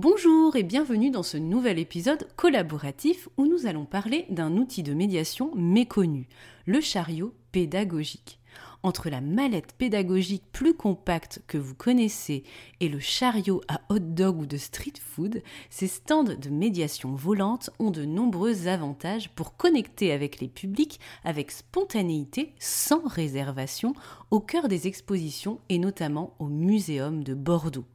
Bonjour et bienvenue dans ce nouvel épisode collaboratif où nous allons parler d'un outil de médiation méconnu, le chariot pédagogique. Entre la mallette pédagogique plus compacte que vous connaissez et le chariot à hot dog ou de street food, ces stands de médiation volante ont de nombreux avantages pour connecter avec les publics avec spontanéité, sans réservation, au cœur des expositions et notamment au Muséum de Bordeaux.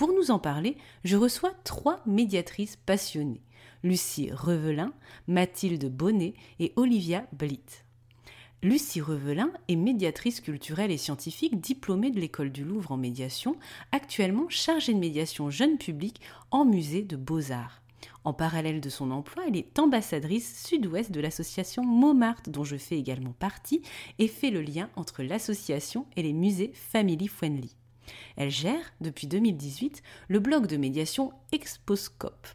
Pour nous en parler, je reçois trois médiatrices passionnées Lucie Revelin, Mathilde Bonnet et Olivia Blitt. Lucie Revelin est médiatrice culturelle et scientifique diplômée de l'école du Louvre en médiation, actuellement chargée de médiation jeune public en musée de beaux-arts. En parallèle de son emploi, elle est ambassadrice sud-ouest de l'association Montmartre, dont je fais également partie, et fait le lien entre l'association et les musées Family Friendly. Elle gère, depuis 2018, le blog de médiation Exposcope,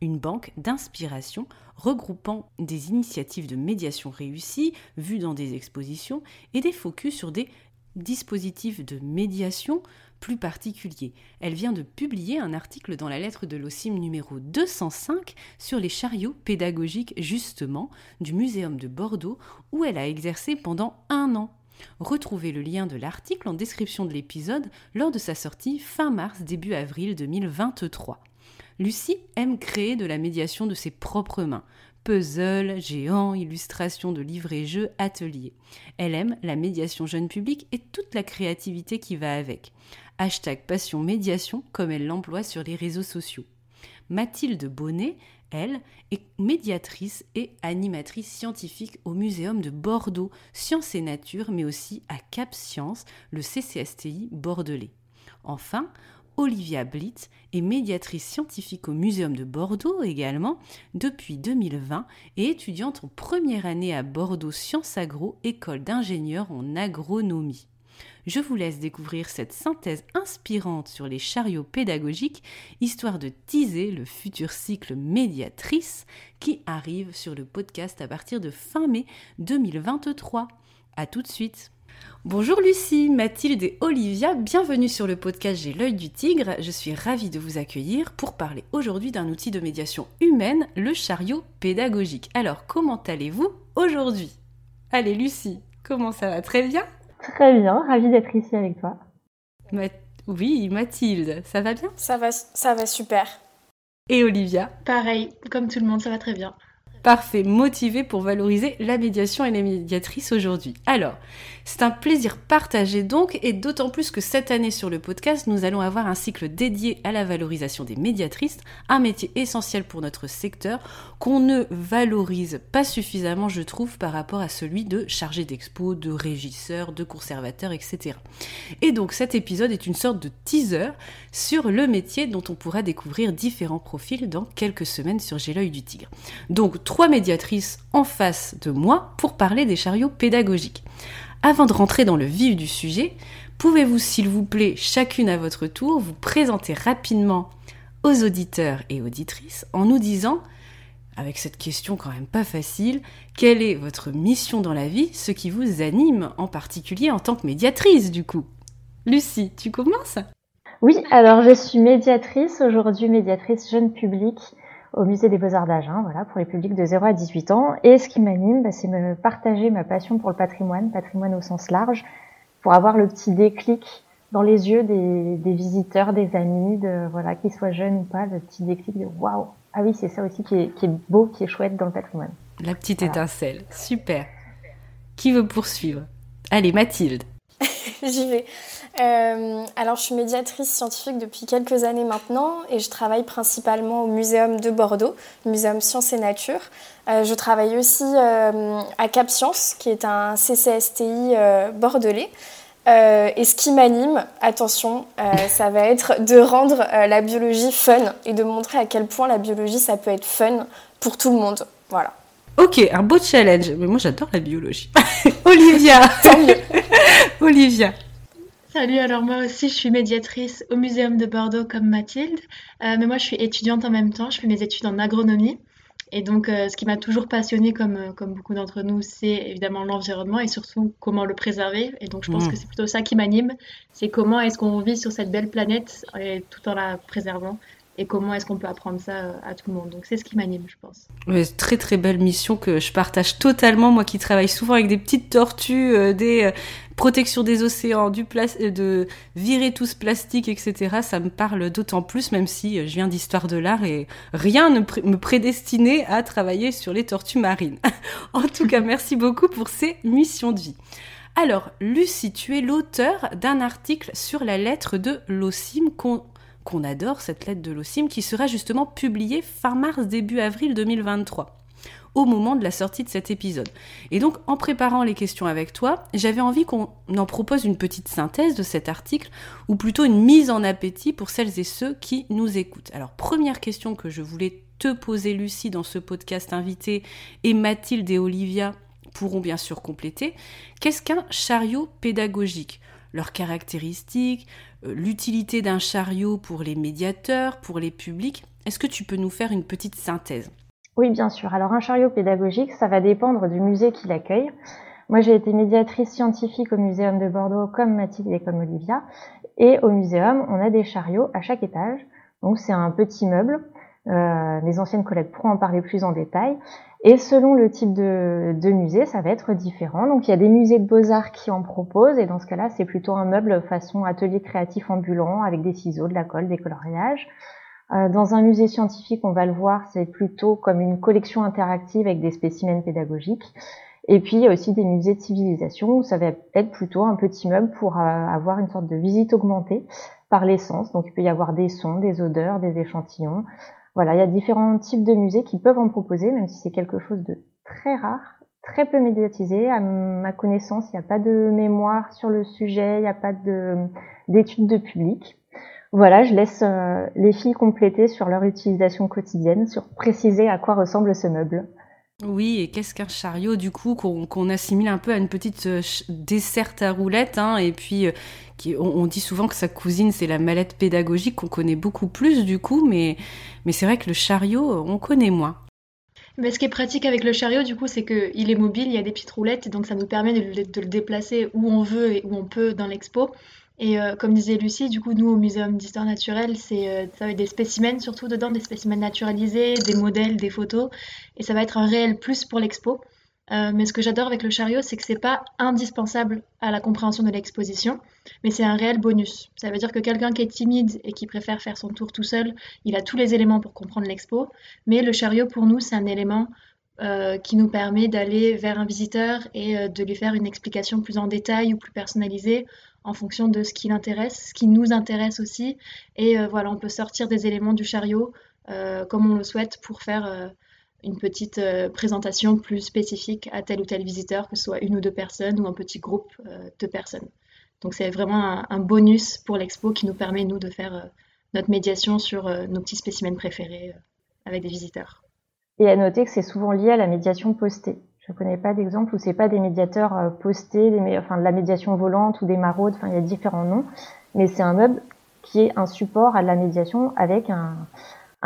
une banque d'inspiration regroupant des initiatives de médiation réussies, vues dans des expositions, et des focus sur des dispositifs de médiation plus particuliers. Elle vient de publier un article dans la lettre de l'OCIM numéro 205 sur les chariots pédagogiques justement du Muséum de Bordeaux où elle a exercé pendant un an. Retrouvez le lien de l'article en description de l'épisode lors de sa sortie fin mars début avril 2023. Lucie aime créer de la médiation de ses propres mains. Puzzle, géants, illustrations de livres et jeux, ateliers. Elle aime la médiation jeune public et toute la créativité qui va avec. Hashtag passion médiation comme elle l'emploie sur les réseaux sociaux. Mathilde Bonnet, elle, est médiatrice et animatrice scientifique au Muséum de Bordeaux, Sciences et Nature, mais aussi à Cap Science, le CCSTI bordelais. Enfin, Olivia Blitt est médiatrice scientifique au Muséum de Bordeaux également depuis 2020 et étudiante en première année à Bordeaux Sciences Agro, école d'ingénieurs en agronomie. Je vous laisse découvrir cette synthèse inspirante sur les chariots pédagogiques, histoire de teaser le futur cycle médiatrice qui arrive sur le podcast à partir de fin mai 2023. A tout de suite. Bonjour Lucie, Mathilde et Olivia, bienvenue sur le podcast J'ai l'œil du tigre. Je suis ravie de vous accueillir pour parler aujourd'hui d'un outil de médiation humaine, le chariot pédagogique. Alors, comment allez-vous aujourd'hui? Allez Lucie, comment ça va? Très bien? Très bien, ravie d'être ici avec toi. oui, Mathilde, ça va bien? Ça va, ça va super. Et Olivia? Pareil, comme tout le monde, ça va très bien. Parfait, motivé pour valoriser la médiation et les médiatrices aujourd'hui. Alors, c'est un plaisir partagé donc, et d'autant plus que cette année sur le podcast, nous allons avoir un cycle dédié à la valorisation des médiatrices, un métier essentiel pour notre secteur, qu'on ne valorise pas suffisamment, je trouve, par rapport à celui de chargé d'expo, de régisseur, de conservateur, etc. Et donc cet épisode est une sorte de teaser sur le métier dont on pourra découvrir différents profils dans quelques semaines sur J'ai du tigre. Donc, trois médiatrices en face de moi pour parler des chariots pédagogiques. Avant de rentrer dans le vif du sujet, pouvez-vous s'il vous plaît, chacune à votre tour, vous présenter rapidement aux auditeurs et auditrices en nous disant, avec cette question quand même pas facile, quelle est votre mission dans la vie, ce qui vous anime en particulier en tant que médiatrice du coup? Lucie, tu commences? Oui, alors je suis médiatrice, aujourd'hui médiatrice jeune public au musée des Beaux-Arts d'Agen, voilà, pour les publics de 0 à 18 ans. Et ce qui m'anime, bah, c'est me partager ma passion pour le patrimoine, patrimoine au sens large, pour avoir le petit déclic dans les yeux des, des visiteurs, des amis, de, voilà, qu'ils soient jeunes ou pas, le petit déclic de waouh, ah oui, c'est ça aussi qui est, qui est, beau, qui est chouette dans le patrimoine. La petite étincelle, super. Qui veut poursuivre? Allez, Mathilde. j'y vais. Euh, alors, je suis médiatrice scientifique depuis quelques années maintenant et je travaille principalement au Muséum de Bordeaux, Muséum Sciences et Nature. Euh, je travaille aussi euh, à Cap Science, qui est un CCSTI bordelais. et ce qui m'anime, attention, ça va être de rendre la biologie fun et de montrer à quel point la biologie, ça peut être fun pour tout le monde. Voilà. Ok, un beau challenge. Mais moi, j'adore la biologie. Olivia. Olivia. Salut, alors moi aussi je suis médiatrice au Muséum de Bordeaux comme Mathilde, euh, mais moi je suis étudiante en même temps, je fais mes études en agronomie. Et donc euh, ce qui m'a toujours passionnée comme, euh, comme beaucoup d'entre nous, c'est évidemment l'environnement et surtout comment le préserver. Et donc je pense mmh. que c'est plutôt ça qui m'anime, c'est comment est-ce qu'on vit sur cette belle planète tout en la préservant et comment est-ce qu'on peut apprendre ça euh, à tout le monde. Donc c'est ce qui m'anime, je pense. très très belle mission que je partage totalement, moi qui travaille souvent avec des petites tortues, euh, des euh, protections des océans, du de virer tout ce plastique, etc. Ça me parle d'autant plus, même si je viens d'histoire de l'art et rien ne me prédestinait à travailler sur les tortues marines. en tout cas, merci beaucoup pour ces missions de vie. Alors, Lucie, tu es l'auteur d'un article sur la lettre de l'OCIM qu'on adore, cette lettre de l'OCIM, qui sera justement publiée fin mars, début avril 2023 au moment de la sortie de cet épisode. Et donc, en préparant les questions avec toi, j'avais envie qu'on en propose une petite synthèse de cet article, ou plutôt une mise en appétit pour celles et ceux qui nous écoutent. Alors, première question que je voulais te poser, Lucie, dans ce podcast invité, et Mathilde et Olivia pourront bien sûr compléter. Qu'est-ce qu'un chariot pédagogique? Leurs caractéristiques, euh, l'utilité d'un chariot pour les médiateurs, pour les publics. Est-ce que tu peux nous faire une petite synthèse? Oui, bien sûr. Alors un chariot pédagogique, ça va dépendre du musée qui l'accueille. Moi, j'ai été médiatrice scientifique au Muséum de Bordeaux, comme Mathilde et comme Olivia. Et au muséum, on a des chariots à chaque étage. Donc, c'est un petit meuble. Euh, mes anciennes collègues pourront en parler plus en détail. Et selon le type de, de, musée, ça va être différent. Donc il y a des musées de beaux-arts qui en proposent, et dans ce cas-là, c'est plutôt un meuble façon atelier créatif ambulant, avec des ciseaux, de la colle, des coloriages. Euh, dans un musée scientifique, on va le voir, c'est plutôt comme une collection interactive avec des spécimens pédagogiques. Et puis il y a aussi des musées de civilisation où ça va être plutôt un petit meuble pour euh, avoir une sorte de visite augmentée par l'essence. Donc il peut y avoir des sons, des odeurs, des échantillons, voilà, il y a différents types de musées qui peuvent en proposer, même si c'est quelque chose de très rare, très peu médiatisé. À ma connaissance, il n'y a pas de mémoire sur le sujet, il n'y a pas d'études de public. Voilà, je laisse euh, les filles compléter sur leur utilisation quotidienne, sur préciser à quoi ressemble ce meuble. Oui, et qu'est-ce qu'un chariot du coup qu'on assimile un peu à une petite euh, desserte à roulettes, hein, et puis euh, on, dit souvent que sa cousine c'est la mallette pédagogique qu'on connaît beaucoup plus du coup, mais, mais c'est vrai que le chariot euh, on connaît moins. Mais ce qui est pratique avec le chariot, du coup, c'est qu'il est mobile, il y a des petites roulettes, et donc ça nous permet de le déplacer où on veut et où on peut dans l'expo. Et euh, comme disait Lucie, du coup, nous, au Muséum d'histoire naturelle, c'est euh, ça va être des spécimens surtout dedans, des spécimens naturalisés, des modèles, des photos. Et ça va être un réel plus pour l'expo. Euh, mais ce que j'adore avec le chariot, c'est que c'est pas indispensable à la compréhension de l'exposition, mais c'est un réel bonus. Ça veut dire que quelqu'un qui est timide et qui préfère faire son tour tout seul, il a tous les éléments pour comprendre l'expo. Mais le chariot, pour nous, c'est un élément qui nous permet d'aller vers un visiteur et de lui faire une explication plus en détail ou plus personnalisée en fonction de ce qui l'intéresse, ce qui nous intéresse aussi. Et euh, voilà, on peut sortir des éléments du chariot euh, comme on le souhaite pour faire euh, une petite présentation plus spécifique à tel ou tel visiteur, que ce soit une ou deux personnes ou un petit groupe de personnes. Donc c'est vraiment un, bonus pour l'expo qui nous permet, nous, de faire notre médiation sur nos petits spécimens préférés avec des visiteurs. Et à noter que c'est souvent lié à la médiation postée. Je ne connais pas d'exemple où c'est pas des médiateurs euh, postés, des, enfin de la médiation volante ou des maraudes, enfin il y a différents noms, mais c'est un meuble qui est un support à la médiation avec un,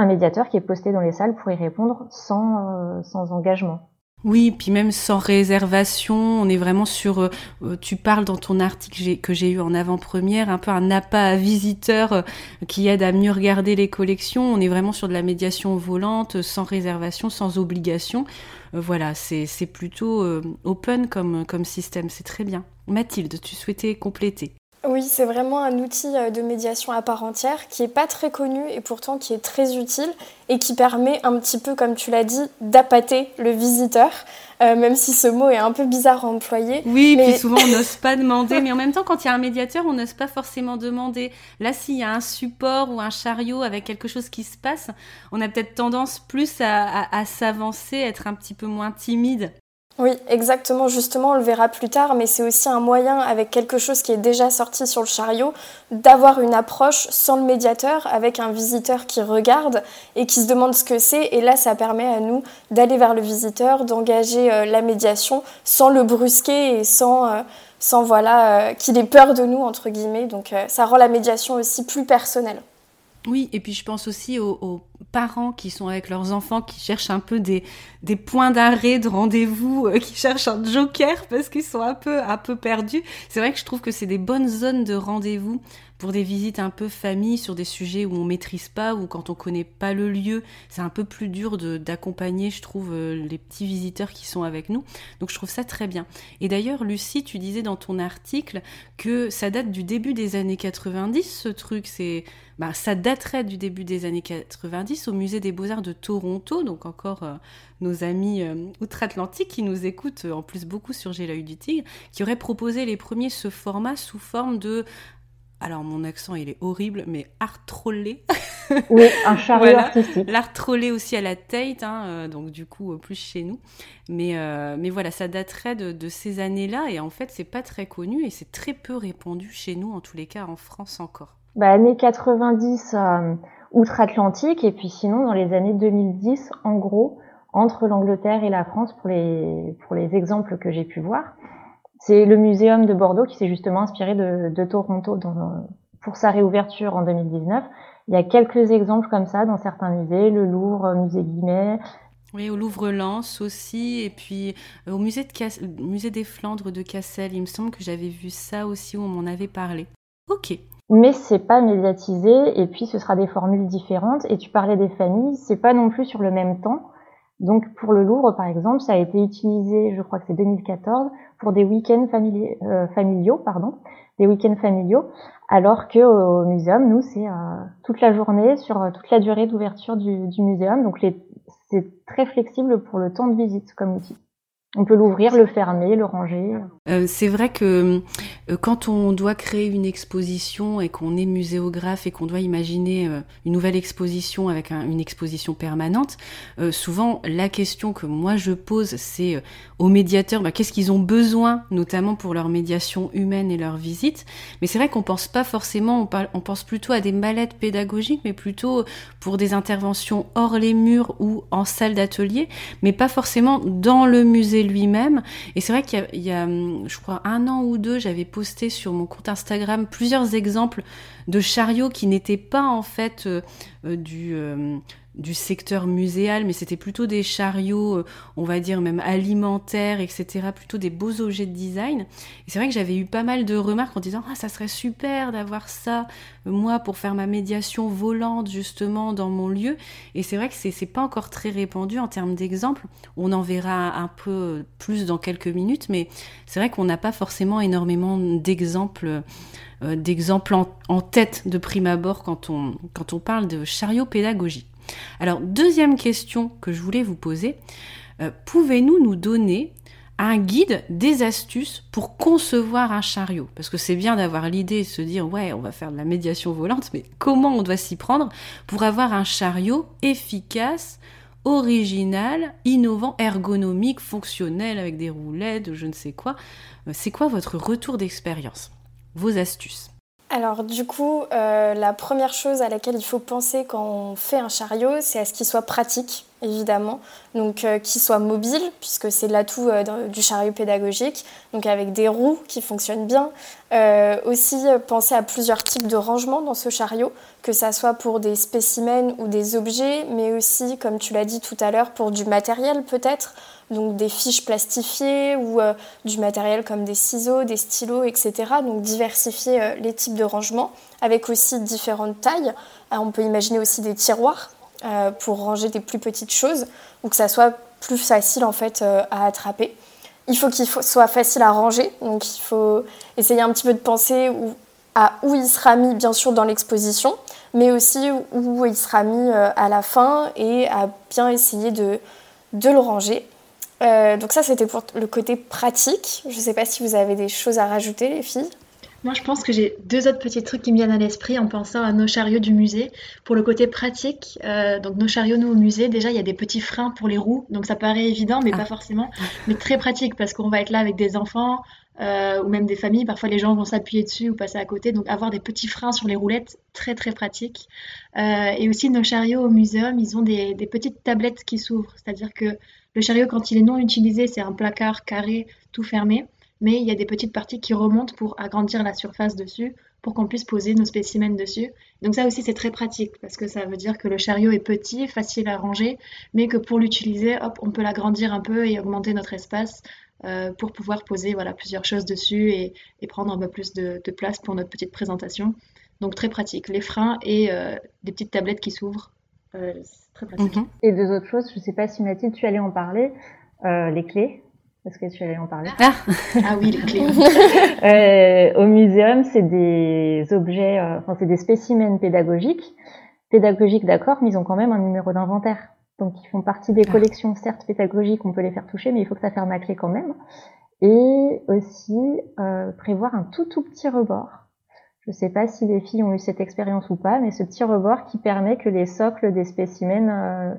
médiateur qui est posté dans les salles pour y répondre sans, euh, sans engagement. Oui, puis même sans réservation, on est vraiment sur. Euh, euh, tu parles dans ton article que j'ai eu en avant-première, un peu un appât à visiteurs euh, qui aide à mieux regarder les collections. On est vraiment sur de la médiation volante, sans réservation, sans obligation. voilà, c'est plutôt open comme système, c'est très bien. Mathilde, tu souhaitais compléter? Oui, c'est vraiment un outil euh, de médiation à part entière qui n'est pas très connu et pourtant qui est très utile et qui permet un petit peu, comme tu l'as dit, d'appâter le visiteur, euh, même si ce mot est un peu bizarre à employer. Oui, mais... puis souvent on n'ose pas demander, mais en même temps, quand il y a un médiateur, on n'ose pas forcément demander. Là, s'il y a un support ou un chariot avec quelque chose qui se passe, on a peut-être tendance plus à, à, à s'avancer, être un petit peu moins timide. Oui, exactement. Justement, on le verra plus tard, mais c'est aussi un moyen, avec quelque chose qui est déjà sorti sur le chariot, d'avoir une approche sans le médiateur, avec un visiteur qui regarde et qui se demande ce que c'est. Et là, ça permet à nous d'aller vers le visiteur, d'engager euh, la médiation sans le brusquer et sans, euh, sans voilà, euh, qu'il ait peur de nous, entre guillemets. Donc, ça rend la médiation aussi plus personnelle. Oui, et puis je pense aussi aux, parents qui sont avec leurs enfants, qui cherchent un peu des, des points d'arrêt, de rendez-vous, euh, qui cherchent un joker parce qu'ils sont un peu, un peu perdus. C'est vrai que je trouve que c'est des bonnes zones de rendez-vous pour des visites un peu famille sur des sujets où on maîtrise pas ou quand on connaît pas le lieu, c'est un peu plus dur d'accompagner, je trouve, euh, les petits visiteurs qui sont avec nous. Donc je trouve ça très bien. Et d'ailleurs, Lucie, tu disais dans ton article que ça date du début des années 90, ce truc. C'est, bah, ça daterait du début des années 90 au musée des Beaux-Arts de Toronto, donc encore euh, nos amis euh, outre-Atlantique qui nous écoutent en plus beaucoup sur J'ai du tigre, qui auraient proposé les premiers ce format sous forme de alors mon accent il est horrible, mais art trollé. oui, un chariot artistique. L'art trollé aussi à la tête, hein, euh, donc du coup plus chez nous. Mais, euh, mais voilà, ça daterait de, ces années-là et en fait c'est pas très connu et c'est très peu répandu chez nous, en tous les cas en France encore. Bah, années 90 euh, outre-Atlantique et puis sinon dans les années 2010 en gros entre l'Angleterre et la France pour les, pour les exemples que j'ai pu voir. C'est le muséum de Bordeaux qui s'est justement inspiré de, de Toronto dans, pour sa réouverture en 2019. Il y a quelques exemples comme ça dans certains musées, le Louvre, musée Guimet. Oui, au Louvre-Lens aussi, et puis euh, au musée, de musée des Flandres de Cassel. Il me semble que j'avais vu ça aussi où on m'en avait parlé. Ok. Mais c'est pas médiatisé, et puis ce sera des formules différentes. Et tu parlais des familles, c'est pas non plus sur le même temps. Donc pour le Louvre, par exemple, ça a été utilisé, je crois que c'est 2014, pour des week-ends euh, familiaux, pardon, des week-ends familiaux, alors que au muséum, nous, c'est euh, toute la journée sur euh, toute la durée d'ouverture du, du muséum. Donc c'est très flexible pour le temps de visite comme outil. On peut l'ouvrir, le fermer, le ranger. Euh, c'est vrai que euh, quand on doit créer une exposition et qu'on est muséographe et qu'on doit imaginer euh, une nouvelle exposition avec une exposition permanente, souvent la question que moi je pose, c'est aux médiateurs, bah, qu'est-ce qu'ils ont besoin, notamment pour leur médiation humaine et leur visite? Mais c'est vrai qu'on pense pas forcément, on, pense plutôt à des mallettes pédagogiques, mais plutôt pour des interventions hors les murs ou en salle d'atelier, mais pas forcément dans le musée lui-même. Et c'est vrai qu'il y, a, hum, je crois, un an ou deux, j'avais sur mon compte Instagram plusieurs exemples de chariots qui n'étaient pas en fait euh, euh, du, euh, du secteur muséal, mais c'était plutôt des chariots, on va dire même alimentaires, etc., plutôt des beaux objets de design. Et c'est vrai que j'avais eu pas mal de remarques en disant ah ça serait super d'avoir ça moi pour faire ma médiation volante justement dans mon lieu. Et c'est vrai que c'est pas encore très répandu en termes d'exemples. On en verra un peu plus dans quelques minutes, mais c'est vrai qu'on n'a pas forcément énormément d'exemples euh, d'exemples en, tête de prime abord quand on, quand on parle de chariot pédagogique. Alors, deuxième question que je voulais vous poser, euh, pouvez-nous nous donner un guide des astuces pour concevoir un chariot? Parce que c'est bien d'avoir l'idée de se dire, ouais, on va faire de la médiation volante, mais comment on doit s'y prendre pour avoir un chariot efficace original, innovant, ergonomique, fonctionnel, avec des roulettes, je ne sais quoi? Euh, c'est quoi votre retour d'expérience? Vos astuces? Alors du coup, euh, la première chose à laquelle il faut penser quand on fait un chariot, c'est à ce qu'il soit pratique, évidemment. Donc euh, qu'il soit mobile, puisque c'est l'atout euh, du chariot pédagogique, donc avec des roues qui fonctionnent bien. aussi penser à plusieurs types de rangements dans ce chariot, que ça soit pour des spécimens ou des objets, mais aussi, comme tu l'as dit tout à l'heure, pour du matériel peut-être donc des fiches plastifiées ou euh, du matériel comme des ciseaux, des stylos, etc. Donc diversifier euh, les types de rangement avec aussi différentes tailles. Euh, on peut imaginer aussi des tiroirs pour ranger des plus petites choses ou que ça soit plus facile en fait à attraper. Il faut qu'il soit facile à ranger, donc il faut essayer un petit peu de penser à où il sera mis bien sûr dans l'exposition, mais aussi où il sera mis à la fin et à bien essayer de, de le ranger. donc ça c'était pour le côté pratique. Je ne sais pas si vous avez des choses à rajouter les filles. Moi, je pense que j'ai deux autres petits trucs qui me viennent à l'esprit en pensant à nos chariots du musée. Pour le côté pratique, euh, donc nos chariots, nous, au musée, déjà, il y a des petits freins pour les roues. Donc, ça paraît évident, mais ah. pas forcément. Mais très pratique parce qu'on va être là avec des enfants euh, ou même des familles. Parfois, les gens vont s'appuyer dessus ou passer à côté. Donc, avoir des petits freins sur les roulettes, très, très pratique. Euh, et aussi, nos chariots au muséum, ils ont des, des petites tablettes qui s'ouvrent. C'est-à-dire que le chariot, quand il est non utilisé, c'est un placard carré, tout fermé mais il y a des petites parties qui remontent pour agrandir la surface dessus, pour qu'on puisse poser nos spécimens dessus. Donc ça aussi c'est très pratique parce que ça veut dire que le chariot est petit, facile à ranger, mais que pour l'utiliser, hop, on peut l'agrandir un peu et augmenter notre espace euh, pour pouvoir poser voilà plusieurs choses dessus et, prendre un peu plus de, place pour notre petite présentation. Donc très pratique, les freins et euh, des petites tablettes qui s'ouvrent. Euh, très pratique. Mhm. Et deux autres choses, je ne sais pas si Mathilde, tu allais en parler, les clés. Est-ce que tu allais en parler ah. ah, oui, les clés. euh, au muséum, c'est des objets, euh, enfin c'est des spécimens pédagogiques. Pédagogiques, d'accord, mais ils ont quand même un numéro d'inventaire. Donc ils font partie des ah. collections, certes pédagogiques, on peut les faire toucher, mais il faut que ça ferme la clé quand même. Et aussi euh, prévoir un tout tout petit rebord je ne sais pas si les filles ont eu cette expérience ou pas, mais ce petit rebord qui permet que les socles des spécimens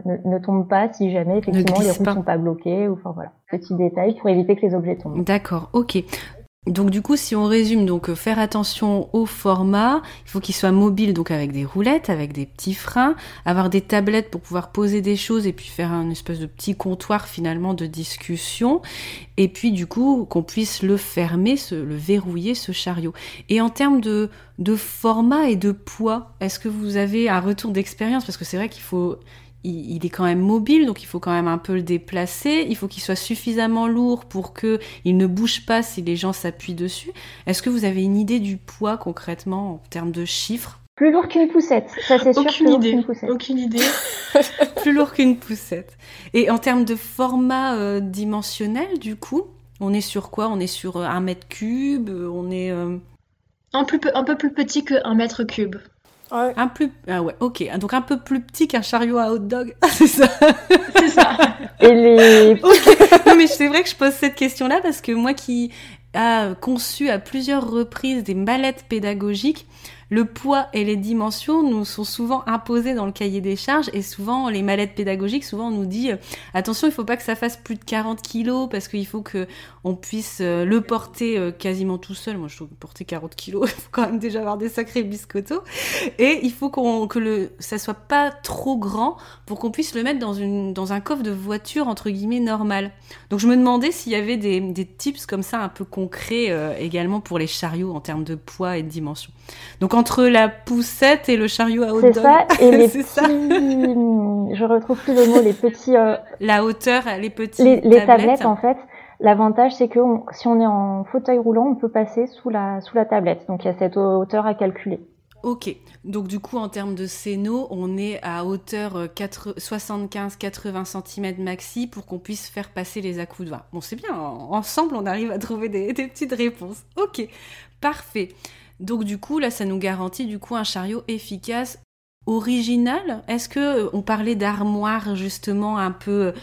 euh, ne, tombent pas si jamais effectivement les roues ne sont pas bloquées ou enfin voilà, petit détail pour éviter que les objets tombent. D'accord, ok. Donc du coup, si on résume, donc euh, faire attention au format, il faut qu'il soit mobile, donc avec des roulettes, avec des petits freins, avoir des tablettes pour pouvoir poser des choses et puis faire un espèce de petit comptoir finalement de discussion, et puis du coup qu'on puisse le fermer, le verrouiller ce chariot. Et en termes de, de format et de poids, est-ce que vous avez un retour d'expérience? Parce que c'est vrai qu'il faut il, est quand même mobile, donc il faut quand même un peu le déplacer. Il faut qu'il soit suffisamment lourd pour que il ne bouge pas si les gens s'appuient dessus. Est-ce que vous avez une idée du poids concrètement en termes de chiffres? Plus lourd qu'une poussette, ça c'est sûr. Aucune idée. Aucune idée. plus lourd qu'une poussette. Et en termes de format euh, dimensionnel, du coup, on est sur quoi? On est sur euh, un mètre cube? On est euh, un, plus, un peu plus petit que un mètre cube. Un plus, ah ouais, ok. Donc un peu plus petit qu'un chariot à hot dog. c'est ça. c'est ça. Et les. Non mais c'est vrai que je pose cette question-là parce que moi qui a conçu à plusieurs reprises des mallettes pédagogiques, le poids et les dimensions nous sont souvent imposés dans le cahier des charges et souvent les mallettes pédagogiques, souvent nous dit euh, attention, il faut pas que ça fasse plus de 40 kilos parce qu'il faut que on puisse euh, le porter euh, quasiment tout seul. Moi, je trouve que porter 40 kilos, il faut quand même déjà avoir des sacrés biscottos et il faut qu'on que le ça soit pas trop grand pour qu'on puisse le mettre dans un coffre de voiture entre guillemets normal. Donc je me demandais s'il y avait des, tips comme ça un peu concrets également pour les chariots en termes de poids et de dimension. Donc entre la poussette et le chariot à hot. C'est ça, et les petits... ça. je retrouve plus le mot, les petits... Euh, la hauteur, les petits les, les tablettes. en fait, l'avantage c'est que si on est en fauteuil roulant, on peut passer sous la, sous la tablette. Donc il y a cette hauteur à calculer. Ok, donc du coup en termes de séno, on est à hauteur 75-80 cm maxi pour qu'on puisse faire passer les accoudoirs. Bon c'est bien, ensemble on arrive à trouver des, des petites réponses. Ok, parfait. Donc du coup, là, ça nous garantit du coup un chariot efficace, original. Est-ce que euh, on parlait d'armoire justement un peu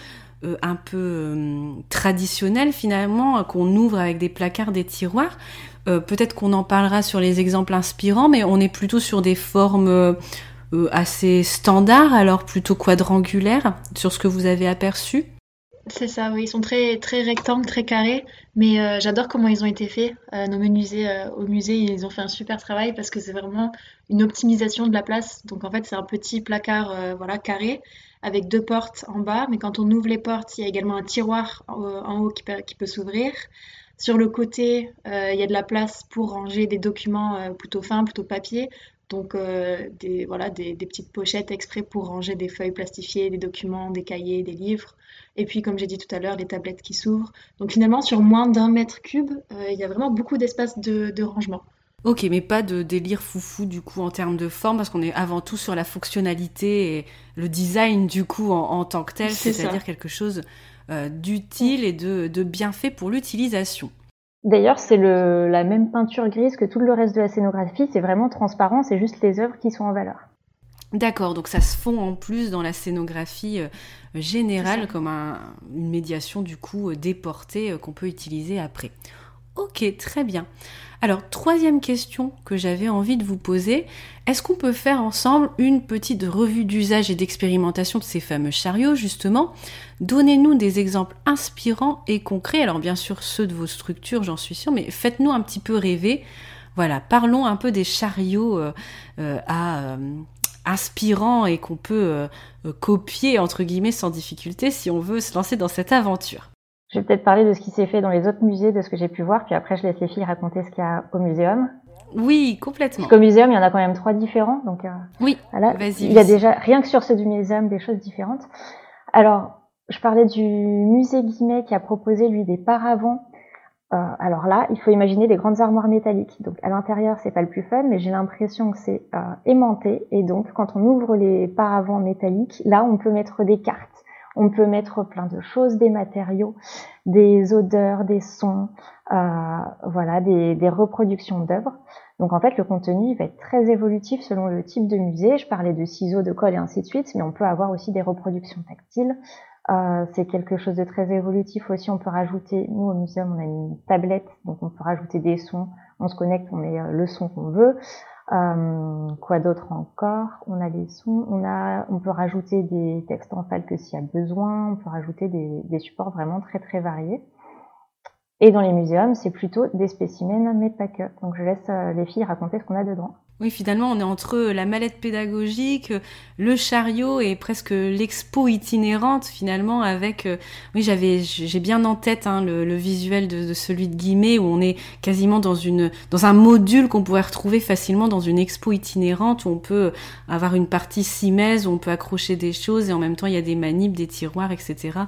euh, un peu euh, finalement qu'on ouvre avec des placards, des tiroirs? Peut-être qu'on en parlera sur les exemples inspirants, mais on est plutôt sur des formes assez standards, alors plutôt quadrangulaires, sur ce que vous avez aperçu. C'est ça, oui, ils sont très, très rectangles, très carrés, mais euh, j'adore comment ils ont été faits. Euh, nos menuisiers euh, au musée, ils ont fait un super travail parce que c'est vraiment une optimisation de la place. Donc en fait, c'est un petit placard voilà, carré avec deux portes en bas, mais quand on ouvre les portes, il y a également un tiroir en, haut qui qui peut s'ouvrir. Sur le côté, il y a de la place pour ranger des documents plutôt fins, plutôt papier. Donc des, voilà, des, des petites pochettes exprès pour ranger des feuilles plastifiées, des documents, des cahiers, des livres. Et puis, comme j'ai dit tout à l'heure, les tablettes qui s'ouvrent. Donc finalement, sur moins d'un mètre cube, euh, il y a vraiment beaucoup d'espace de, rangement. Ok, mais pas de délire foufou du coup en termes de forme, parce qu'on est avant tout sur la fonctionnalité et le design du coup en, tant que tel, c'est-à-dire quelque chose euh, d'utile et de, bien fait pour l'utilisation. D'ailleurs, c'est la même peinture grise que tout le reste de la scénographie. C'est vraiment transparent, c'est juste les œuvres qui sont en valeur. D'accord, donc ça se fond en plus dans la scénographie euh, générale comme une médiation du coup euh, déportée euh, qu'on peut utiliser après. Ok, très bien. Alors, troisième question que j'avais envie de vous poser, est-ce qu'on peut faire ensemble une petite revue d'usage et d'expérimentation de ces fameux chariots, justement? Donnez-nous des exemples inspirants et concrets, alors bien sûr ceux de vos structures, j'en suis sûre, mais faites-nous un petit peu rêver. Voilà, parlons un peu des chariots à, inspirant et qu'on peut euh, euh, copier entre guillemets sans difficulté si on veut se lancer dans cette aventure. Je vais peut-être parler de ce qui s'est fait dans les autres musées, de ce que j'ai pu voir, puis après je laisse les filles raconter ce qu'il y a au muséum. Oui, complètement. Parce qu'au muséum, il y en a quand même trois différents, donc euh, oui. vas-y. Il y a déjà rien que sur ceux du muséum des choses différentes. Alors, je parlais du musée Guimet qui a proposé lui des paravents euh, alors là, il faut imaginer des grandes armoires métalliques. Donc à l'intérieur, c'est pas le plus fun, mais j'ai l'impression que c'est euh, aimanté. Et donc, quand on ouvre les paravents métalliques, là, on peut mettre des cartes, on peut mettre plein de choses, des matériaux, des odeurs, des sons, euh, voilà, des, reproductions d'œuvres. Donc en fait, le contenu va être très évolutif selon le type de musée. Je parlais de ciseaux, de colle et ainsi de suite, mais on peut avoir aussi des reproductions tactiles, euh, c'est quelque chose de très évolutif aussi. On peut rajouter, nous au muséum, on a une tablette, donc on peut rajouter des sons. On se connecte, on met euh, le son qu'on veut. Euh, quoi d'autre encore? On a les sons, on a, on peut rajouter des textes en falque s'il y a besoin. On peut rajouter des, des supports vraiment très très variés. Et dans les muséums, c'est plutôt des spécimens, mais pas que. Donc je laisse les filles raconter ce qu'on a dedans. Oui, finalement, on est entre la mallette pédagogique, le chariot et presque l'expo itinérante, finalement, avec... Euh, oui, j'avais, j'ai bien en tête hein, le, visuel de, celui de Guimet, où on est quasiment dans, une, dans un module qu'on pourrait retrouver facilement dans une expo itinérante, où on peut avoir une partie simèse, où on peut accrocher des choses, et en même temps, il y a des manips, des tiroirs, etc.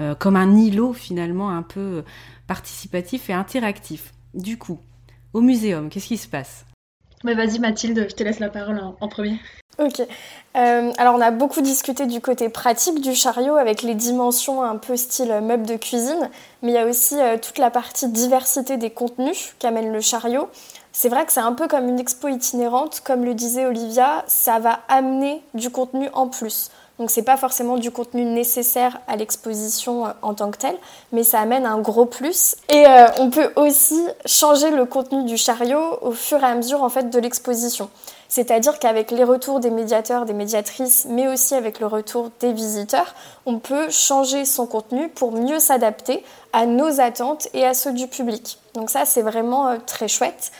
Euh, comme un îlot, finalement, un peu participatif et interactif. Du coup, au muséum, qu'est-ce qui se passe? Mais vas-y Mathilde, je te laisse la parole en, premier. Ok. Euh, alors on a beaucoup discuté du côté pratique du chariot avec les dimensions un peu style meuble de cuisine, mais il y a aussi euh, toute la partie diversité des contenus qu'amène le chariot. C'est vrai que c'est un peu comme une expo itinérante, comme le disait Olivia, ça va amener du contenu en plus. Donc c'est pas forcément du contenu nécessaire à l'exposition euh, en tant que telle, mais ça amène un gros plus. Et euh, on peut aussi changer le contenu du chariot au fur et à mesure en fait de l'exposition. C'est-à-dire qu'avec les retours des médiateurs, des médiatrices, mais aussi avec le retour des visiteurs, on peut changer son contenu pour mieux s'adapter à nos attentes et à ceux du public. Donc ça c'est vraiment euh, très chouette.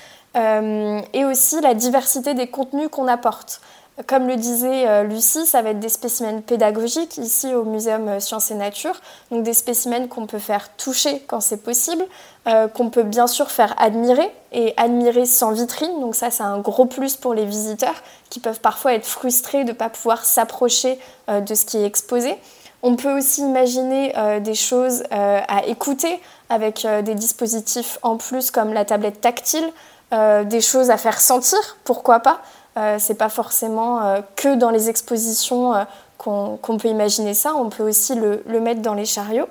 et aussi la diversité des contenus qu'on apporte. Comme le disait euh, Lucie, ça va être des spécimens pédagogiques ici au Muséum euh, Sciences et Nature, donc des spécimens qu'on peut faire toucher quand c'est possible, euh, qu'on peut bien sûr faire admirer et admirer sans vitrine, donc ça c'est un gros plus pour les visiteurs qui peuvent parfois être frustrés de ne pas pouvoir s'approcher de ce qui est exposé. On peut aussi imaginer des choses à écouter avec des dispositifs en plus comme la tablette tactile, des choses à faire sentir, pourquoi pas. Euh, c'est pas forcément euh, que dans les expositions euh, qu'on peut imaginer ça, on peut aussi le, mettre dans les chariots.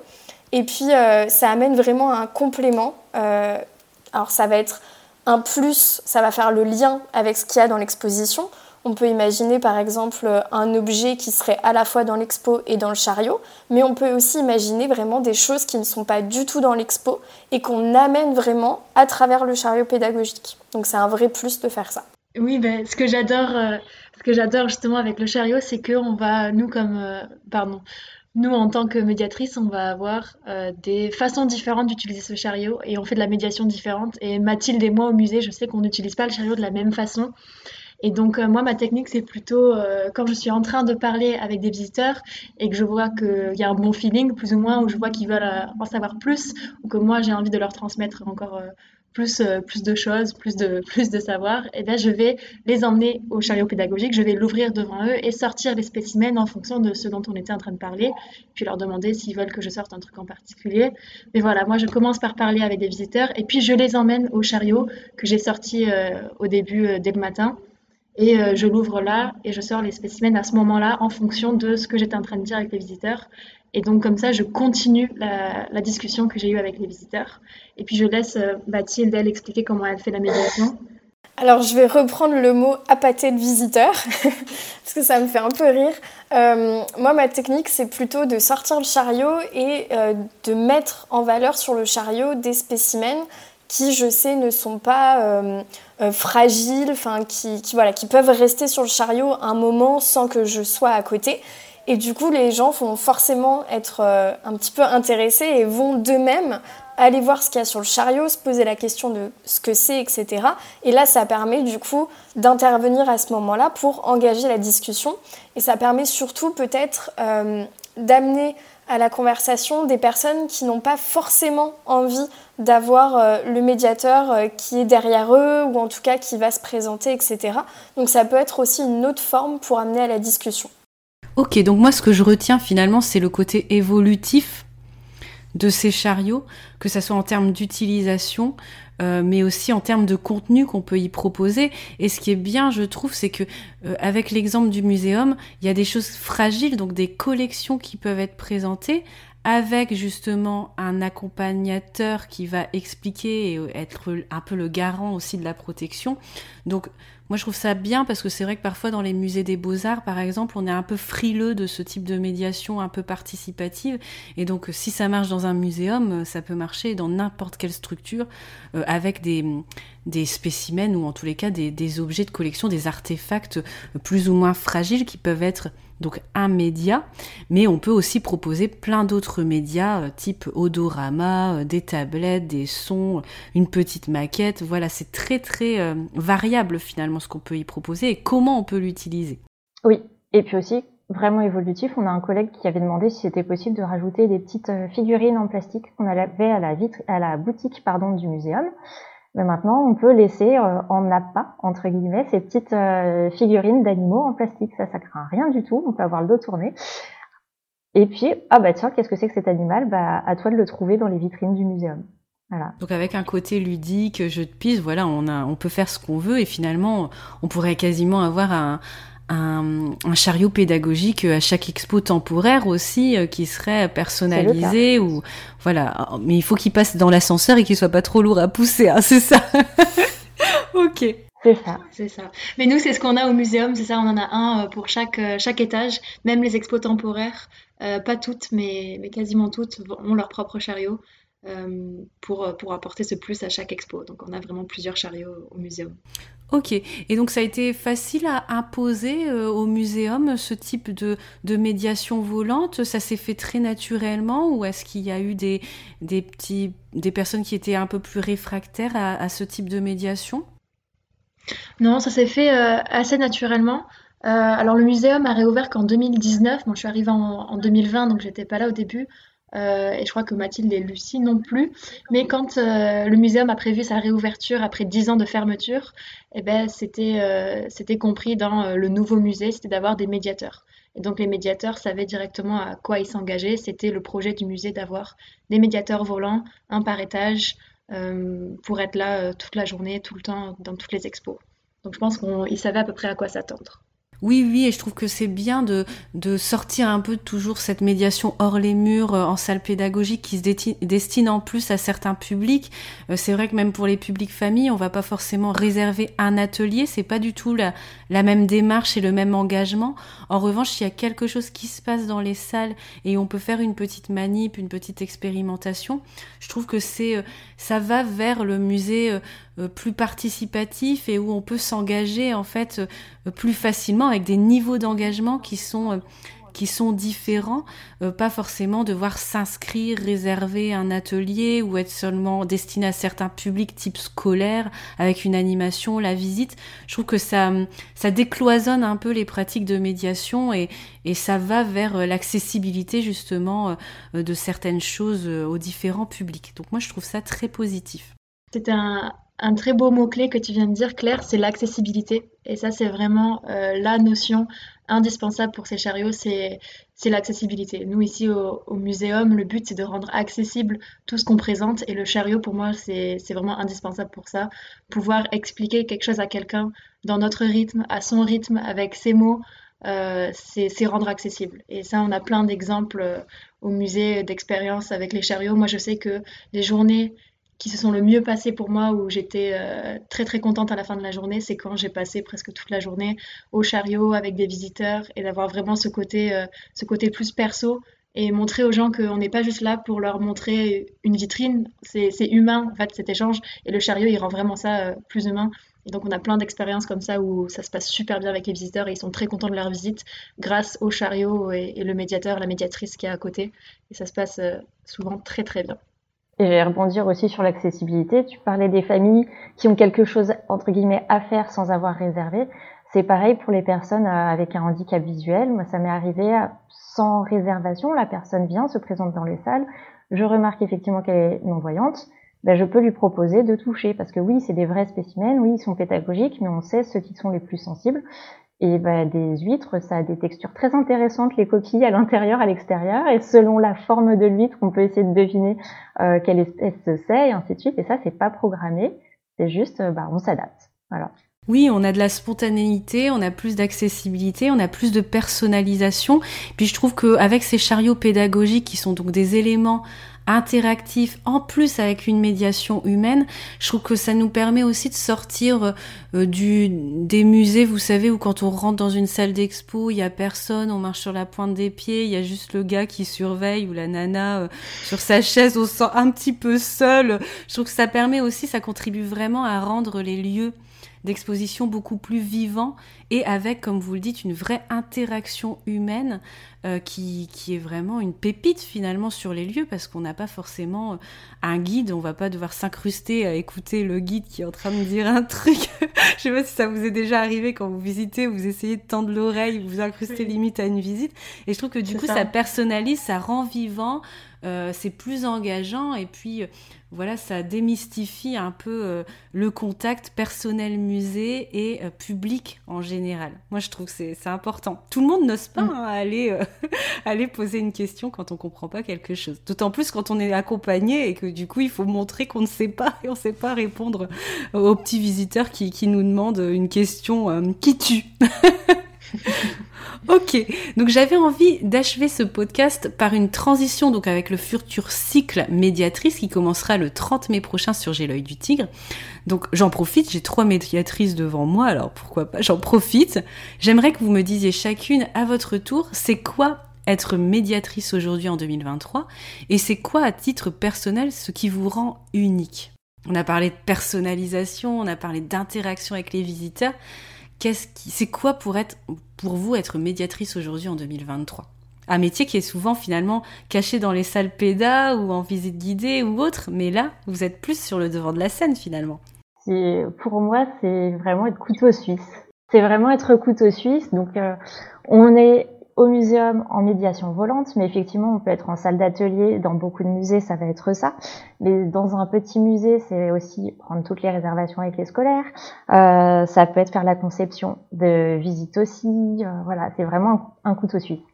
Et puis ça amène vraiment un complément. alors ça va être un plus, ça va faire le lien avec ce qu'il y a dans l'exposition. On peut imaginer par exemple un objet qui serait à la fois dans l'expo et dans le chariot, mais on peut aussi imaginer vraiment des choses qui ne sont pas du tout dans l'expo et qu'on amène vraiment à travers le chariot pédagogique. Donc c'est un vrai plus de faire ça. Oui, ben, ce que j'adore, euh, ce que j'adore justement avec le chariot, c'est que on va, nous comme, euh, pardon, nous en tant que médiatrice, on va avoir euh, des façons différentes d'utiliser ce chariot et on fait de la médiation différente. Et Mathilde et moi au musée, je sais qu'on n'utilise pas le chariot de la même façon. Et donc moi, ma technique, c'est plutôt quand je suis en train de parler avec des visiteurs et que je vois qu'il y a un bon feeling, plus ou moins, où je vois qu'ils veulent en savoir plus, ou que moi, j'ai envie de leur transmettre encore plus, euh, plus de choses, plus de, plus de savoir, et eh bien je vais les emmener au chariot pédagogique, je vais l'ouvrir devant eux et sortir les spécimens en fonction de ce dont on était en train de parler, puis leur demander s'ils veulent que je sorte un truc en particulier. Mais voilà, moi je commence par parler avec des visiteurs et puis je les emmène au chariot que j'ai sorti euh, au début euh, dès le matin. Et je l'ouvre là et je sors les spécimens à ce moment-là en fonction de ce que j'étais en train de dire avec les visiteurs. Et donc comme ça, je continue la, discussion que j'ai eue avec les visiteurs. Et puis je laisse euh, Mathilde, elle, expliquer comment elle fait la médiation. Alors je vais reprendre le mot appâter le visiteur, parce que ça me fait un peu rire. Euh, moi, ma technique, c'est plutôt de sortir le chariot et euh, de mettre en valeur sur le chariot des spécimens qui, je sais, ne sont pas fragiles, qui, voilà, qui peuvent rester sur le chariot un moment sans que je sois à côté. Et du coup, les gens vont forcément être un petit peu intéressés et vont d'eux-mêmes aller voir ce qu'il y a sur le chariot, se poser la question de ce que c'est, etc. Et là, ça permet du coup d'intervenir à ce moment-là pour engager la discussion. Et ça permet surtout peut-être euh, d'amener à la conversation des personnes qui n'ont pas forcément envie d'avoir euh, le médiateur euh, qui est derrière eux ou en tout cas qui va se présenter, etc. Donc ça peut être aussi une autre forme pour amener à la discussion. Ok, donc moi ce que je retiens finalement c'est le côté évolutif de ces chariots, que ce soit en termes d'utilisation, euh, mais aussi en termes de contenu qu'on peut y proposer. Et ce qui est bien, je trouve, c'est que euh, avec l'exemple du muséum, il y a des choses fragiles, donc des collections qui peuvent être présentées avec justement un accompagnateur qui va expliquer et être un peu le garant aussi de la protection. Donc moi, je trouve ça bien parce que c'est vrai que parfois dans les musées des beaux-arts, par exemple, on est un peu frileux de ce type de médiation un peu participative. Et donc, si ça marche dans un muséum, ça peut marcher dans n'importe quelle structure euh, avec des, des spécimens ou en tous les cas des objets de collection, des artefacts plus ou moins fragiles qui peuvent être donc un média, mais on peut aussi proposer plein d'autres médias euh, type odorama, euh, des tablettes, des sons, une petite maquette. Voilà, c'est très très euh, variable finalement ce qu'on peut y proposer et comment on peut l'utiliser. Oui, et puis aussi vraiment évolutif, on a un collègue qui avait demandé si c'était possible de rajouter des petites figurines en plastique qu'on avait à la vitre, à la boutique pardon du muséum. Mais maintenant, on peut laisser euh, en appât, entre guillemets, ces petites euh, figurines d'animaux en plastique. Ça, ça craint rien du tout. On peut avoir le dos tourné. Et puis, ah bah tiens, qu'est-ce que c'est que cet animal? Bah, à toi de le trouver dans les vitrines du muséum. Voilà. Donc avec un côté ludique, jeu de piste, voilà, on a, on peut faire ce qu'on veut et finalement, on pourrait quasiment avoir un, un, un, chariot pédagogique à chaque expo temporaire aussi euh, qui serait personnalisé ou voilà. Mais il faut qu'il passe dans l'ascenseur et qu'il soit pas trop lourd à pousser hein, c'est ça. Ok. C'est ça. C'est ça. Mais nous c'est ce qu'on a au muséum c'est ça on en a un euh, pour chaque euh, chaque étage. Même les expos temporaires pas toutes mais mais quasiment toutes ont leur propre chariot euh, pour, pour apporter ce plus à chaque expo. Donc on a vraiment plusieurs chariots au muséum. Ok, et donc ça a été facile à imposer euh, au muséum ce type de, de médiation volante? Ça s'est fait très naturellement ou est-ce qu'il y a eu des, des, petits, des personnes qui étaient un peu plus réfractaires à, ce type de médiation? Non, ça s'est fait euh, assez naturellement. alors le muséum a réouvert qu'en 2019, moi je suis arrivée en, en 2020 donc j'étais pas là au début. Euh, et je crois que Mathilde et Lucie non plus. Mais quand euh, le muséum a prévu sa réouverture après dix ans de fermeture, eh ben, c'était euh, c'était compris dans le nouveau musée, c'était d'avoir des médiateurs. Et donc les médiateurs savaient directement à quoi ils s'engageaient. C'était le projet du musée d'avoir des médiateurs volants, un par étage, pour être là toute la journée, tout le temps, dans toutes les expos. Donc je pense qu'ils savaient à peu près à quoi s'attendre. Oui, oui, et je trouve que c'est bien de, sortir un peu toujours cette médiation hors les murs euh, en salle pédagogique qui se destine en plus à certains publics. Euh, c'est vrai que même pour les publics familles, on va pas forcément réserver un atelier, c'est pas du tout la, la même démarche et le même engagement. En revanche, s'il y a quelque chose qui se passe dans les salles et on peut faire une petite manip, une petite expérimentation, je trouve que c'est euh, ça va vers le musée euh, plus participatif et où on peut s'engager en fait euh, plus facilement avec des niveaux d'engagement qui sont euh, qui sont différents, pas forcément devoir s'inscrire, réserver un atelier ou être seulement destiné à certains publics type scolaire avec une animation, la visite. Je trouve que ça, ça décloisonne un peu les pratiques de médiation et, et ça va vers l'accessibilité justement de certaines choses aux différents publics. Donc moi je trouve ça très positif. C'est un, un très beau mot-clé que tu viens de dire, Claire, c'est l'accessibilité. Et ça, c'est vraiment euh, la notion indispensable pour ces chariots, c'est l'accessibilité. Nous, ici au, au muséum, le but, c'est de rendre accessible tout ce qu'on présente. Et le chariot, pour moi, c'est vraiment indispensable pour ça. Pouvoir expliquer quelque chose à quelqu'un dans notre rythme, à son rythme, avec ses mots, c'est rendre accessible. Et ça, on a plein d'exemples au musée d'expérience avec les chariots. Moi, je sais que les journées qui se sont le mieux passées pour moi, où j'étais euh, très très contente à la fin de la journée, c'est quand j'ai passé presque toute la journée au chariot avec des visiteurs et d'avoir vraiment ce côté, euh, ce côté plus perso et montrer aux gens qu'on n'est pas juste là pour leur montrer une vitrine, c'est humain en fait cet échange et le chariot il rend vraiment ça euh, plus humain. Et donc on a plein d'expériences comme ça où ça se passe super bien avec les visiteurs et ils sont très contents de leur visite grâce au chariot et, et le médiateur, la médiatrice qui est à côté. Et ça se passe souvent très très bien. Et je vais rebondir aussi sur l'accessibilité. Tu parlais des familles qui ont quelque chose, entre guillemets, à faire sans avoir réservé. C'est pareil pour les personnes euh, avec un handicap visuel. Moi, ça m'est arrivé euh, sans réservation. La personne vient, se présente dans les salles. Je remarque effectivement qu'elle est non-voyante. Ben, je peux lui proposer de toucher parce que oui, c'est des vrais spécimens, oui, ils sont pédagogiques, mais on sait ceux qui sont les plus sensibles. Et bah, des huîtres, ça a des textures très intéressantes, les coquilles à l'intérieur, à l'extérieur, et selon la forme de l'huître, on peut essayer de deviner euh, quelle espèce c'est, et ainsi de suite. Et ça, c'est pas programmé, c'est juste, euh, bah, on s'adapte. Voilà. Oui, on a de la spontanéité, on a plus d'accessibilité, on a plus de personnalisation. Puis je trouve qu'avec ces chariots pédagogiques qui sont donc des éléments interactif, en plus avec une médiation humaine, je trouve que ça nous permet aussi de sortir euh, du des musées, vous savez, où quand on rentre dans une salle d'expo, il y a personne, on marche sur la pointe des pieds, il y a juste le gars qui surveille ou la nana euh, sur sa chaise, on se sent un petit peu seul. Je trouve que ça permet aussi, ça contribue vraiment à rendre les lieux d'exposition beaucoup plus vivant et avec, comme vous le dites, une vraie interaction humaine euh, qui, qui, est vraiment une pépite finalement sur les lieux parce qu'on n'a pas forcément euh, un guide, on va pas devoir s'incruster à écouter le guide qui est en train de dire un truc. Je sais pas si ça vous est déjà arrivé quand vous visitez, vous essayez de tendre l'oreille, vous incrustez limite à une visite. Et je trouve que du coup, ça. personnalise, ça rend vivant. Euh, c'est plus engageant et puis voilà, ça démystifie un peu euh, le contact personnel musée et euh, public en général. Moi, je trouve que c'est important. Tout le monde n'ose pas mm. hein, aller, euh, aller poser une question quand on comprend pas quelque chose. D'autant plus quand on est accompagné et que du coup, il faut montrer qu'on ne sait pas et on ne sait pas répondre aux petits visiteurs qui, qui nous demandent une question qui tue. Ok, donc j'avais envie d'achever ce podcast par une transition donc avec le futur cycle médiatrice qui commencera le 30 mai prochain sur J'ai l'œil du tigre. Donc j'en profite, j'ai trois médiatrices devant moi, alors pourquoi pas, j'en profite. J'aimerais que vous me disiez chacune à votre tour, c'est quoi être médiatrice aujourd'hui en 2023 et c'est quoi à titre personnel ce qui vous rend unique? On a parlé de personnalisation, on a parlé d'interaction avec les visiteurs qu'est-ce qui, c'est quoi pour être, pour vous être médiatrice aujourd'hui en 2023 Un métier qui est souvent finalement caché dans les salles pédas ou en visite guidée ou autre, mais là, vous êtes plus sur le devant de la scène finalement. pour moi, c'est vraiment être couteau suisse. C'est vraiment être couteau suisse. Donc, euh, on est au muséum en médiation volante, mais effectivement, on peut être en salle d'atelier. Dans beaucoup de musées, ça va être ça. Mais dans un petit musée, c'est aussi prendre toutes les réservations avec les scolaires. Euh, ça peut être faire la conception de visites aussi. Euh, voilà, c'est vraiment un, couteau suisse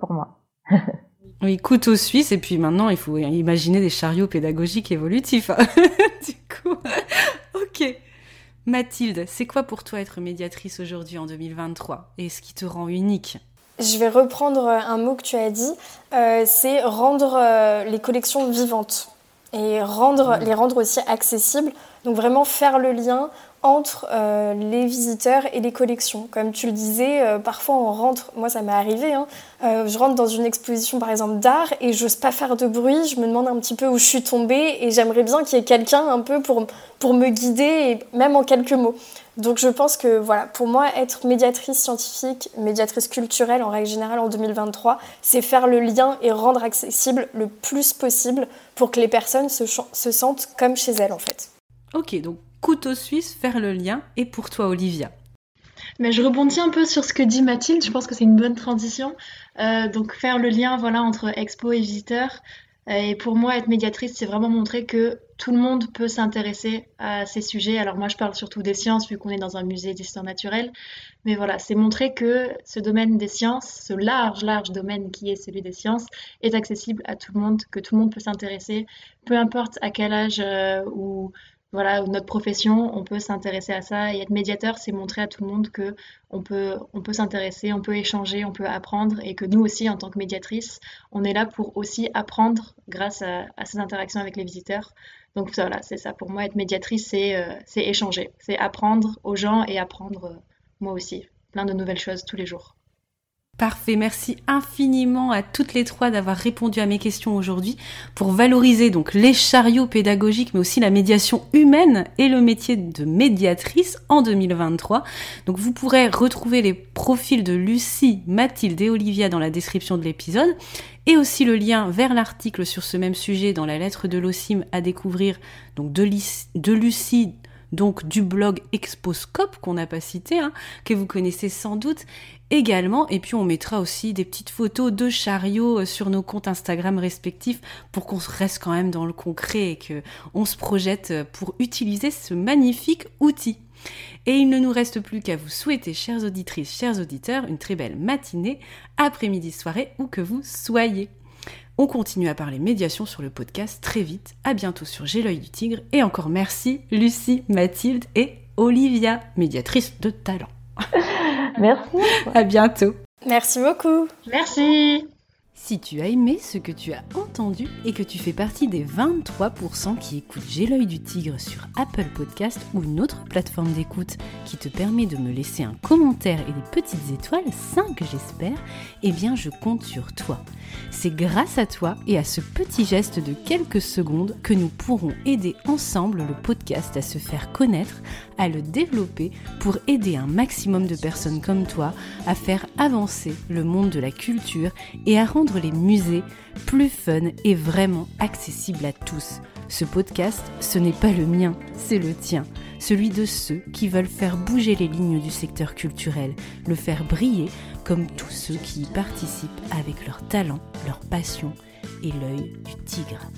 pour moi. oui, couteau suisse. Et puis maintenant, il faut imaginer des chariots pédagogiques évolutifs. du coup, ok. Mathilde, c'est quoi pour toi être médiatrice aujourd'hui en 2023 et ce qui te rend unique? Je vais reprendre un mot que tu as dit, euh, c'est rendre euh, les collections vivantes et rendre, les rendre aussi accessibles. Donc vraiment faire le lien entre euh, les visiteurs et les collections. Comme tu le disais, euh, parfois on rentre, moi ça m'est arrivé, hein, euh, je rentre dans une exposition par exemple d'art et j'ose pas faire de bruit, je me demande un petit peu où je suis tombée et j'aimerais bien qu'il y ait quelqu'un un peu pour, pour me guider, même en quelques mots. Donc je pense que voilà, pour moi, être médiatrice scientifique, médiatrice culturelle en règle générale en 2023, c'est faire le lien et rendre accessible le plus possible pour que les personnes se sentent comme chez elles en fait. Ok, donc couteau suisse, faire le lien. Et pour toi, Olivia mais je rebondis un peu sur ce que dit Mathilde, je pense que c'est une bonne transition. Euh, donc faire le lien voilà, entre expo et visiteurs. Euh, et pour moi, être médiatrice, c'est vraiment montrer que tout le monde peut s'intéresser à ces sujets. Alors moi, je parle surtout des sciences, vu qu'on est dans un musée d'histoire naturelle. Mais voilà, c'est montrer que ce domaine des sciences, ce large, large domaine qui est celui des sciences, est accessible à tout le monde, que tout le monde peut s'intéresser, peu importe à quel âge euh, ou voilà, notre profession, on peut s'intéresser à ça et être médiateur, c'est montrer à tout le monde que on peut, on peut s'intéresser, on peut échanger, on peut apprendre et que nous aussi, en tant que médiatrice, on est là pour aussi apprendre grâce à, ces interactions avec les visiteurs. Donc voilà, c'est ça. Pour moi, être médiatrice, c'est euh, échanger, c'est apprendre aux gens et apprendre euh, moi aussi plein de nouvelles choses tous les jours. Parfait, merci infiniment à toutes les trois d'avoir répondu à mes questions aujourd'hui pour valoriser donc les chariots pédagogiques mais aussi la médiation humaine et le métier de médiatrice en 2023. Donc vous pourrez retrouver les profils de Lucie, Mathilde et Olivia dans la description de l'épisode et aussi le lien vers l'article sur ce même sujet dans la lettre de l'OCIM à découvrir donc de, Lucie donc du blog Exposcope qu'on n'a pas cité, hein, que vous connaissez sans doute également. Et puis on mettra aussi des petites photos de chariots euh, sur nos comptes Instagram respectifs pour qu'on reste quand même dans le concret et que on se projette euh, pour utiliser ce magnifique outil. Et il ne nous reste plus qu'à vous souhaiter, chères auditrices, chers auditeurs, une très belle matinée, après-midi, soirée, où que vous soyez. On continue à parler médiation sur le podcast très vite. À bientôt sur J'ai l'œil du tigre. Et encore merci Lucie, Mathilde et Olivia, médiatrice de talent. Merci. à bientôt. Merci beaucoup. Merci. Si tu as aimé ce que tu as entendu et que tu fais partie des 23% qui écoutent J'ai l'œil du tigre sur Apple Podcast ou une autre plateforme d'écoute qui te permet de me laisser un commentaire et des petites étoiles, 5 j'espère, eh bien je compte sur toi. C'est grâce à toi et à ce petit geste de quelques secondes que nous pourrons aider ensemble le podcast à se faire connaître, à le développer pour aider un maximum de personnes comme toi à faire avancer le monde de la culture et à rendre les musées plus fun et vraiment accessibles à tous. Ce podcast, ce n'est pas le mien, c'est le tien, celui de ceux qui veulent faire bouger les lignes du secteur culturel, le faire briller comme tous ceux qui y participent avec leur talent, leur passion et l'œil du tigre.